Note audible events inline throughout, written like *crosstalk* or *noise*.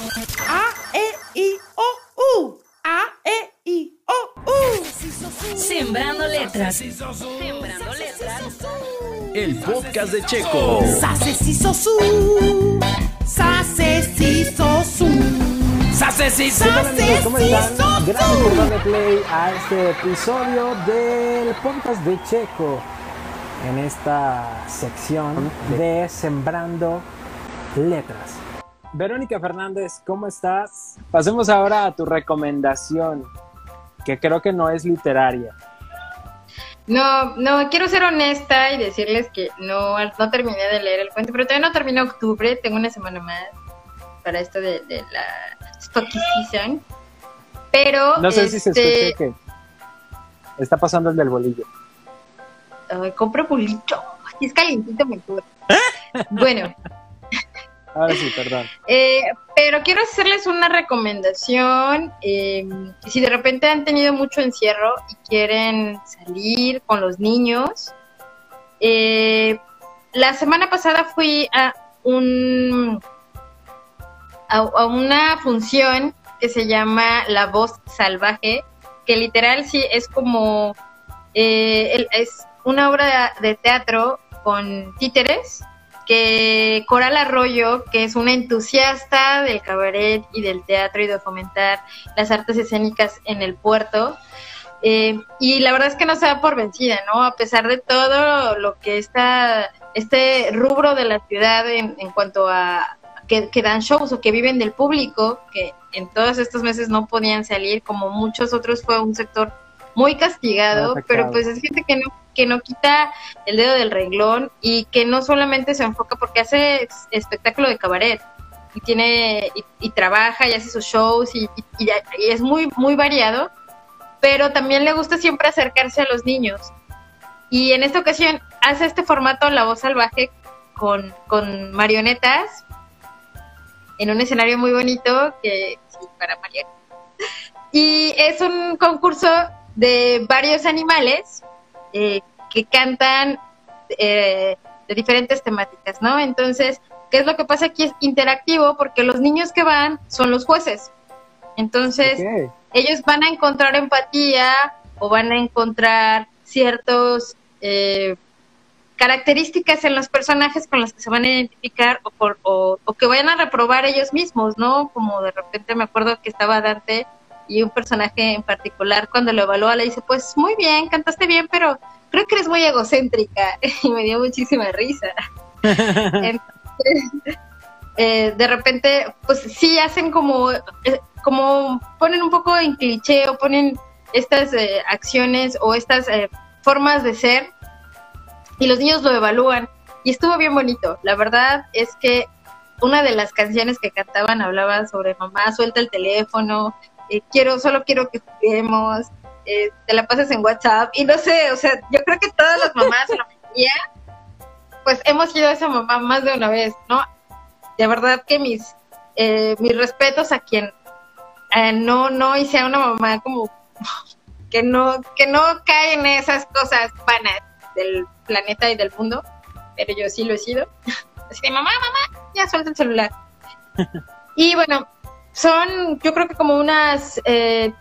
A, E, I, O, U. A, E, I, O, U. Sembrando letras. Sembrando letras. El podcast de Checo. Sase, si, so, su. Sase, si, so, su. Gracias por darle play a este episodio del podcast de Checo en esta sección de Sembrando Letras. Verónica Fernández, ¿cómo estás? Pasemos ahora a tu recomendación, que creo que no es literaria. No, no, quiero ser honesta y decirles que no, no terminé de leer el cuento, pero todavía no terminé octubre, tengo una semana más para esto de, de la Spooky Season. Pero, No sé si se este, escucha que está pasando el del bolillo. ay, compro bolillo, es calientito mejor. bueno, Ahora sí, perdón. Eh, pero quiero hacerles una recomendación. eh, si de repente han tenido mucho encierro y quieren salir con los niños, eh, la semana pasada fui a un a, a una función que se llama La Voz Salvaje, que literal sí es como eh, es una obra de teatro con títeres que Coral Arroyo, que es una entusiasta del cabaret y del teatro y de fomentar las artes escénicas en el puerto, eh, y la verdad es que no se da por vencida, ¿no? A pesar de todo lo que está, este rubro de la ciudad en, en cuanto a que, que dan shows o que viven del público, que en todos estos meses no podían salir, como muchos otros fue un sector muy castigado, pero pues es gente que no, que no quita el dedo del renglón y que no solamente se enfoca porque hace espectáculo de cabaret y tiene y, y trabaja y hace sus shows y, y- y es muy muy variado pero también le gusta siempre acercarse a los niños. Y en esta ocasión hace este formato La Voz Salvaje con, con marionetas en un escenario muy bonito que sí, para marionetas y es un concurso de varios animales eh, que cantan eh, de diferentes temáticas, ¿no? Entonces, ¿qué es lo que pasa aquí? Es interactivo porque los niños que van son los jueces. Entonces, ellos van a encontrar empatía o van a encontrar ciertos eh, características en los personajes con los que se van a identificar o, por, o, o que vayan a reprobar ellos mismos, ¿no? Como de repente me acuerdo que estaba Dante y un personaje en particular cuando lo evalúa le dice, pues muy bien, cantaste bien, pero creo que eres muy egocéntrica *laughs* y me dio muchísima risa. *laughs* Entonces, *laughs* eh, de repente, pues sí hacen como, eh, como ponen un poco en cliché o ponen estas eh, acciones o estas eh, formas de ser y los niños lo evalúan y estuvo bien bonito. La verdad es que una de las canciones que cantaban hablaba sobre mamá, suelta el teléfono, eh, quiero, solo quiero que juguemos, eh, te la pasas en WhatsApp y no sé, o sea, yo creo que todas las mamás, la mayoría, pues hemos sido esa mamá más de una vez, ¿no? De verdad que mis, eh, mis respetos a quien eh, no, no y sea una mamá como *laughs* que no, que no cae en esas cosas vanas del planeta y del mundo, pero yo sí lo he sido. *laughs* Así de mamá, mamá, ya suelta el celular. *laughs* y bueno, son yo creo que como unas eh,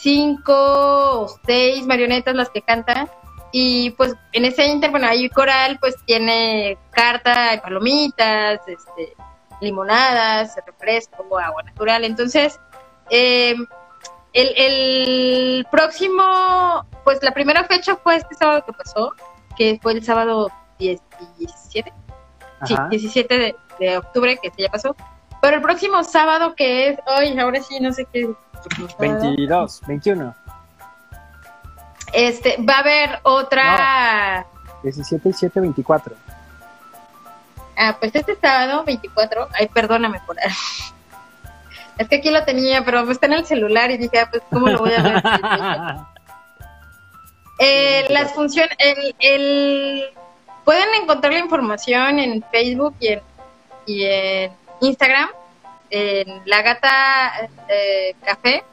cinco o seis marionetas las que cantan. Y pues en ese inter, bueno, ahí coral pues tiene carta, palomitas, este, limonadas, refresco, agua natural. Entonces, eh, el, el próximo, pues la primera fecha fue este sábado que pasó, que fue el sábado 17, sí, Ajá. 17 de, de octubre, que ya pasó. Pero el próximo sábado, que es hoy, ahora sí, no sé qué. 22, 21, Este, va a haber otra. 17 y 7, 24. Ah, pues este sábado, 24. Ay, perdóname por. *laughs* Es que aquí lo tenía, pero está en el celular y dije, ah, pues, ¿cómo lo voy a ver? *laughs* Eh, las funciones, el, el- pueden encontrar la información en Facebook y en, y en Instagram, en La Gata eh, Café,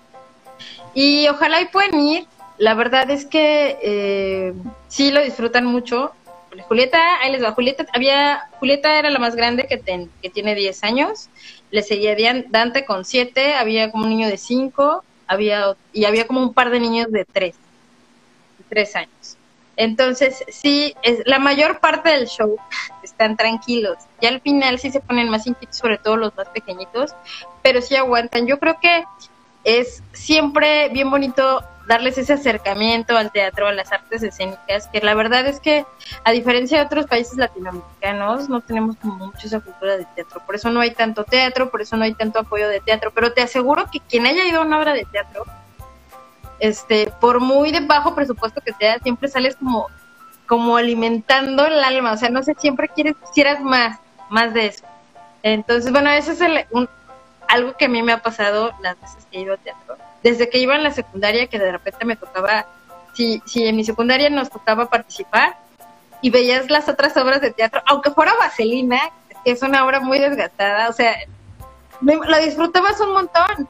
y ojalá y pueden ir. La verdad es que eh, sí lo disfrutan mucho. Julieta, ahí les va. Julieta, había, Julieta era la más grande que, ten- que tiene 10 años le seguía Dante con siete, había como un niño de cinco, había, y había como un par de niños de tres, de tres años. Entonces, sí, es, la mayor parte del show están tranquilos. Ya al final sí se ponen más inquietos, sobre todo los más pequeñitos, pero sí aguantan. Yo creo que es siempre bien bonito darles ese acercamiento al teatro, a las artes escénicas, que la verdad es que a diferencia de otros países latinoamericanos, no tenemos como mucho esa cultura de teatro. Por eso no hay tanto teatro, por eso no hay tanto apoyo de teatro. Pero te aseguro que quien haya ido a una obra de teatro, este, por muy de bajo presupuesto que sea, siempre sales como, como alimentando el alma. O sea, no sé, siempre quieres, quisieras más, más de eso. Entonces, bueno, eso es el- un- algo que a mí me ha pasado las veces que he ido a teatro. Desde que iba en la secundaria, que de repente me tocaba, si, si en mi secundaria nos tocaba participar y veías las otras obras de teatro, aunque fuera Vaselina, que es una obra muy desgastada, o sea, me- disfrutabas un montón.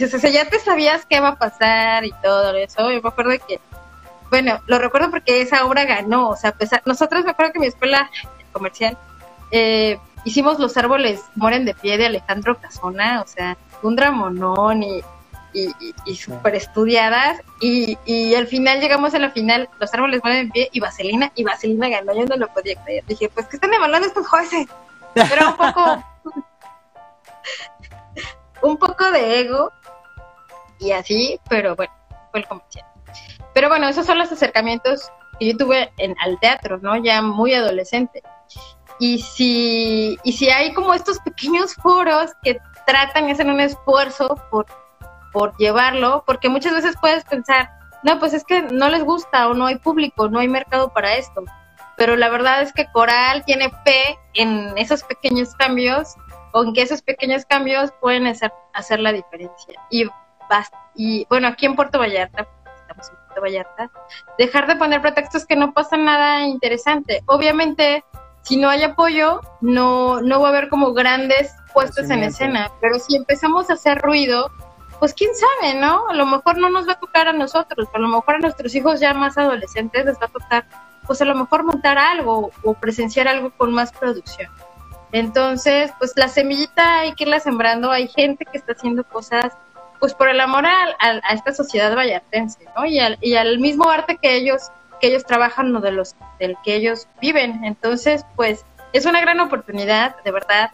O ya te sabías qué va a pasar y todo eso. Yo me acuerdo que, bueno, lo recuerdo porque esa obra ganó, o sea, pesar, nosotros me acuerdo que mi escuela comercial eh, hicimos Los árboles mueren de pie de Alejandro Casona, o sea, un dramonón y, y, y, y súper estudiadas. Y, y al final llegamos a la final, Los árboles mueren de pie y Vaselina, y Vaselina ganó, yo no lo podía creer. Dije, pues, ¿qué están evaluando estos jueces? Era un poco, *laughs* un poco de ego y así, pero bueno, fue el comercial. Pero bueno, esos son los acercamientos que yo tuve en, al teatro, ¿no? Ya muy adolescente. Y si, y si hay como estos pequeños foros que tratan hacen un esfuerzo por, por llevarlo, porque muchas veces puedes pensar, no, pues es que no les gusta o no hay público, no hay mercado para esto. Pero la verdad es que Coral tiene fe en esos pequeños cambios o en que esos pequeños cambios pueden hacer, hacer la diferencia. Y, y bueno, aquí en Puerto Vallarta, Puerto Vallarta, dejar de poner pretextos que no pasa nada interesante. Obviamente, si no hay apoyo, no, no va a haber como grandes puestos en escena, pero si empezamos a hacer ruido, pues quién sabe, ¿no? A lo mejor no nos va a tocar a nosotros, a lo mejor a nuestros hijos ya más adolescentes les va a tocar, pues a lo mejor montar algo o presenciar algo con más producción. Entonces, pues la semillita hay que irla sembrando, hay gente que está haciendo cosas, pues por el amor a, a- a esta sociedad vallartense, ¿no? Y al, y al mismo arte que ellos que ellos trabajan o de los del que ellos viven. Entonces, pues es una gran oportunidad, de verdad.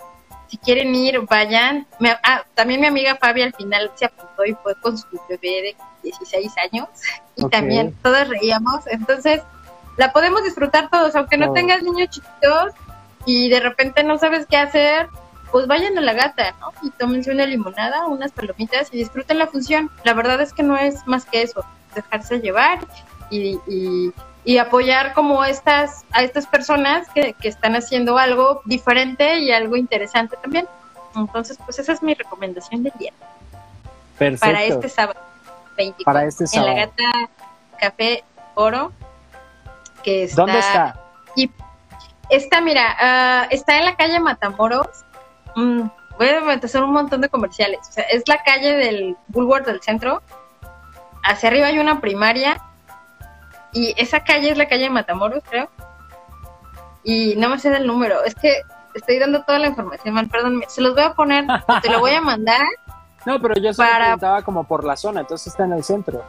Si quieren ir, vayan. Me- ah, también mi amiga Fabi al final se apuntó y fue con su bebé de 16 años y también todos reíamos. Entonces, la podemos disfrutar todos, aunque no tengas niños chiquitos y de repente no sabes qué hacer, pues vayan a la gata, ¿no? Y tómense una limonada, unas palomitas y disfruten la función. La verdad es que no es más que eso, dejarse llevar y, y, y apoyar como estas, a estas personas que, que están haciendo algo diferente y algo interesante también. Entonces, pues esa es mi recomendación del día Perfecto. para este sábado 24 Para este en la sábado. Gata Café Oro que está ¿Dónde está? y está, mira, ah, está en la calle Matamoros. Mm, voy a hacer un montón de comerciales. O sea, es la calle del Boulevard del centro. Hacia arriba hay una primaria. Y esa calle es la calle Matamoros, creo. Y no me sé del número. Es que estoy dando toda la información mal, perdón. Se los voy a poner, te lo voy a *laughs* mandar. No, pero yo solo Para- preguntaba como por la zona, entonces está en el centro.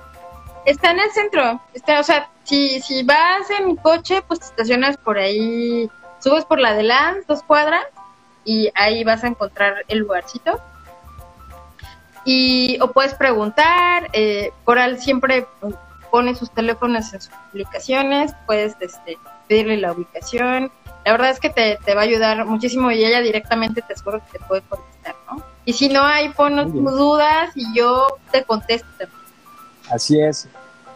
Está en el centro. Está, o sea, si, si vas en coche, pues te estacionas por ahí, subes por la de Lance, dos cuadras, y ahí vas a encontrar el lugarcito. Y, o puedes preguntar, eh, Coral siempre pone sus teléfonos en sus publicaciones, puedes este, pedirle la ubicación. La verdad es que te, te va a ayudar muchísimo y ella directamente te aseguro que te puede contestar, ¿no? Y si no hay, ponos dudas y yo te contesto también. Así es.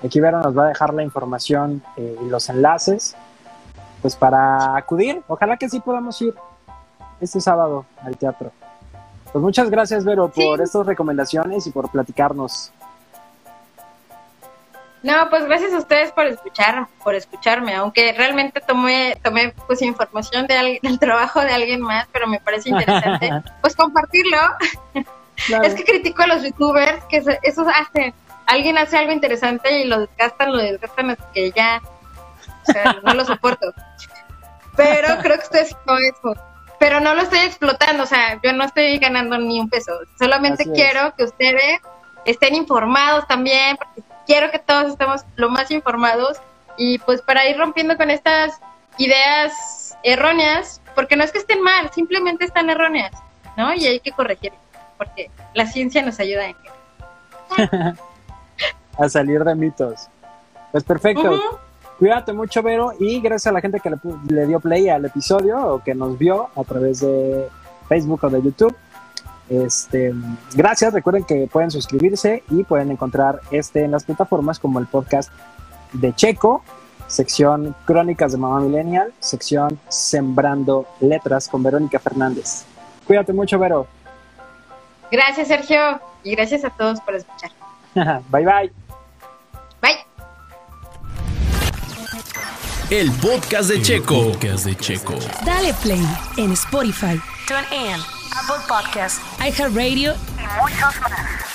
Aquí Vero nos va a dejar la información eh, y los enlaces, pues para acudir. Ojalá que sí podamos ir este sábado al teatro. Pues muchas gracias, Vero, Sí. por estas recomendaciones y por platicarnos. No, pues gracias a ustedes por escuchar, por escucharme, aunque realmente tomé, tomé pues información de alguien, *laughs* del trabajo de alguien más, pero me parece interesante, *laughs* pues compartirlo. Claro. Es que critico a los youtubers que se- esos hacen, alguien hace algo interesante y lo desgastan, lo desgastan hasta que ya, o sea, no lo soporto. *laughs* Pero creo que ustedes no eso. Pero no lo estoy explotando, o sea, yo no estoy ganando ni un peso, solamente Así es. quiero que ustedes estén informados también, porque quiero que todos estemos lo más informados y pues para ir rompiendo con estas ideas erróneas, porque no es que estén mal, simplemente están erróneas, ¿no? Y hay que corregir, porque la ciencia nos ayuda en *laughs* A salir de mitos. Pues perfecto. Cuídate mucho, Vero, y gracias a la gente que le, le dio play al episodio o que nos vio a través de Facebook o de YouTube. Este, gracias, recuerden que pueden suscribirse y pueden encontrar este en las plataformas como el podcast de Checo, sección Crónicas de Mamá Millennial, sección Sembrando Letras con Verónica Fernández. Cuídate mucho, Vero. Gracias, Sergio, y gracias a todos por escuchar. *laughs* bye. Bye. El podcast de Checo. Podcast de Checo. Dale play en Spotify, TuneIn, Apple Podcasts. iHeartRadio y muchos más.